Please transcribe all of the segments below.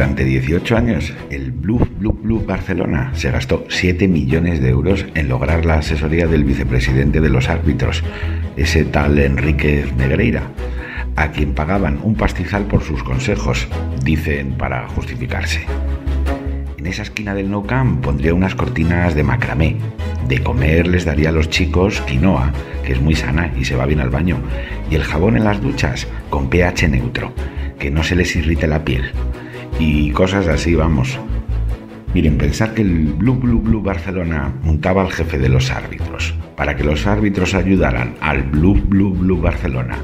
Durante 18 años, el Blue Blue Blue Barcelona se gastó 7 millones de euros en lograr la asesoría del vicepresidente de los árbitros, ese tal Enrique Negreira, a quien pagaban un pastizal por sus consejos, dicen para justificarse. En esa esquina del No Camp pondría unas cortinas de macramé. De comer les daría a los chicos quinoa, que es muy sana y se va bien al baño, y el jabón en las duchas con pH neutro, que no se les irrite la piel y cosas así, vamos. Miren, pensar que el Blue Blue Blue Barcelona montaba al jefe de los árbitros para que los árbitros ayudaran al Blue Blue Blue Barcelona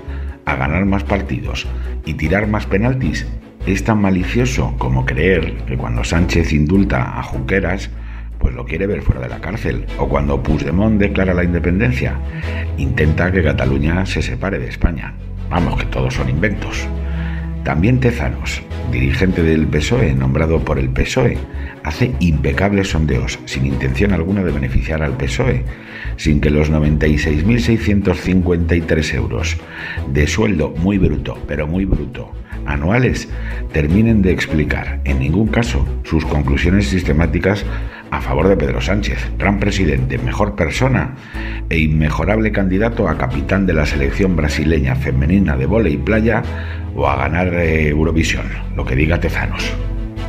a ganar más partidos y tirar más penaltis es tan malicioso como creer que cuando Sánchez indulta a Junqueras, pues lo quiere ver fuera de la cárcel, o cuando Puigdemont declara la independencia, intenta que Cataluña se separe de España. Vamos, que todos son inventos. También Tezanos, dirigente del PSOE, nombrado por el PSOE, hace impecables sondeos sin intención alguna de beneficiar al PSOE, sin que los 96.653 euros de sueldo muy bruto, pero muy bruto, anuales, terminen de explicar en ningún caso sus conclusiones sistemáticas a favor de Pedro Sánchez, gran presidente, mejor persona e inmejorable candidato a capitán de la selección brasileña femenina de vole y playa o a ganar eh, Eurovisión, lo que diga Tezanos.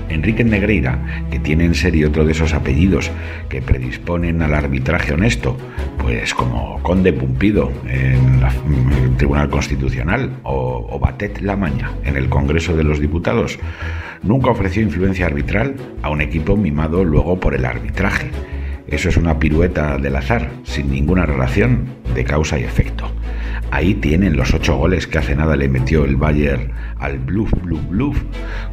Enrique Negreira, que tiene en serio otro de esos apellidos que predisponen al arbitraje honesto, pues como Conde Pumpido en, el Tribunal Constitucional o, o Batet Lamaña en el Congreso de los Diputados, nunca ofreció influencia arbitral a un equipo mimado luego por el arbitraje. Eso es una pirueta del azar, sin ninguna relación de causa y efecto. Ahí tienen los ocho goles que hace nada le metió el Bayern al Bluff Bluff Bluff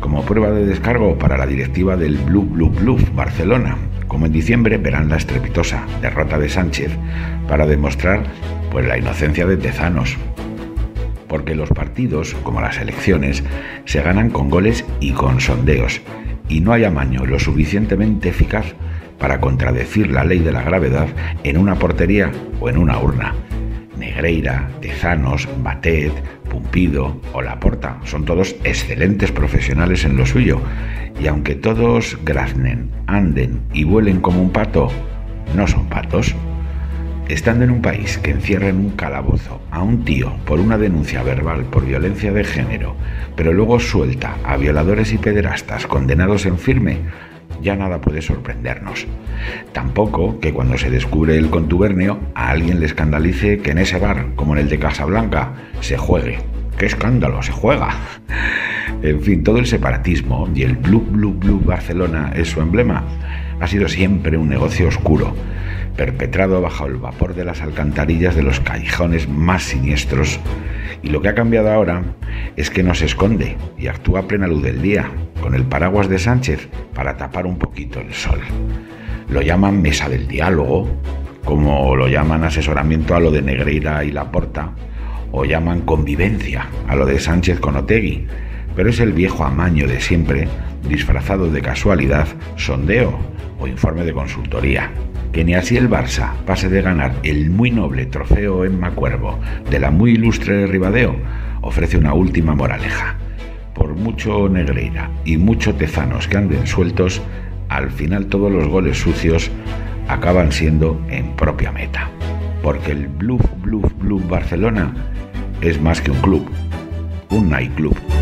como prueba de descargo para la directiva del Bluff Bluff Bluff Barcelona. Como en diciembre verán la estrepitosa derrota de Sánchez para demostrar pues la inocencia de Tezanos. Porque los partidos, como las elecciones, se ganan con goles y con sondeos, y no hay amaño lo suficientemente eficaz para contradecir la ley de la gravedad en una portería o en una urna. Negreira, Tezanos, Batet, Pumpido o Laporta son todos excelentes profesionales en lo suyo, y aunque todos graznen, anden y vuelen como un pato, no son patos. Estando en un país que encierra en un calabozo a un tío por una denuncia verbal por violencia de género, pero luego suelta a violadores y pederastas condenados en firme, ya nada puede sorprendernos. Tampoco que cuando se descubre el contubernio a alguien le escandalice que en ese bar, como en el de Casablanca, se juegue. ¡Qué escándalo! ¡Se juega! En fin, todo el separatismo y el Blue Blue Blue Barcelona es su emblema. Ha sido siempre un negocio oscuro, perpetrado bajo el vapor de las alcantarillas de los callejones más siniestros. Y lo que ha cambiado ahora es que no se esconde y actúa a plena luz del día, con el paraguas de Sánchez para tapar un poquito el sol. Lo llaman mesa del diálogo, como lo llaman asesoramiento a lo de Negreira y Laporta, o llaman convivencia a lo de Sánchez con Otegui, pero es el viejo amaño de siempre, disfrazado de casualidad, sondeo o informe de consultoría. Que ni así el Barça pase de ganar el muy noble trofeo Emma Cuervo de la muy ilustre Ribadeo, ofrece una última moraleja. Por mucho Negreira y mucho Tezanos que anden sueltos, al final todos los goles sucios acaban siendo en propia meta. Porque el Bluff Bluff Bluff Barcelona es más que un club, un nightclub.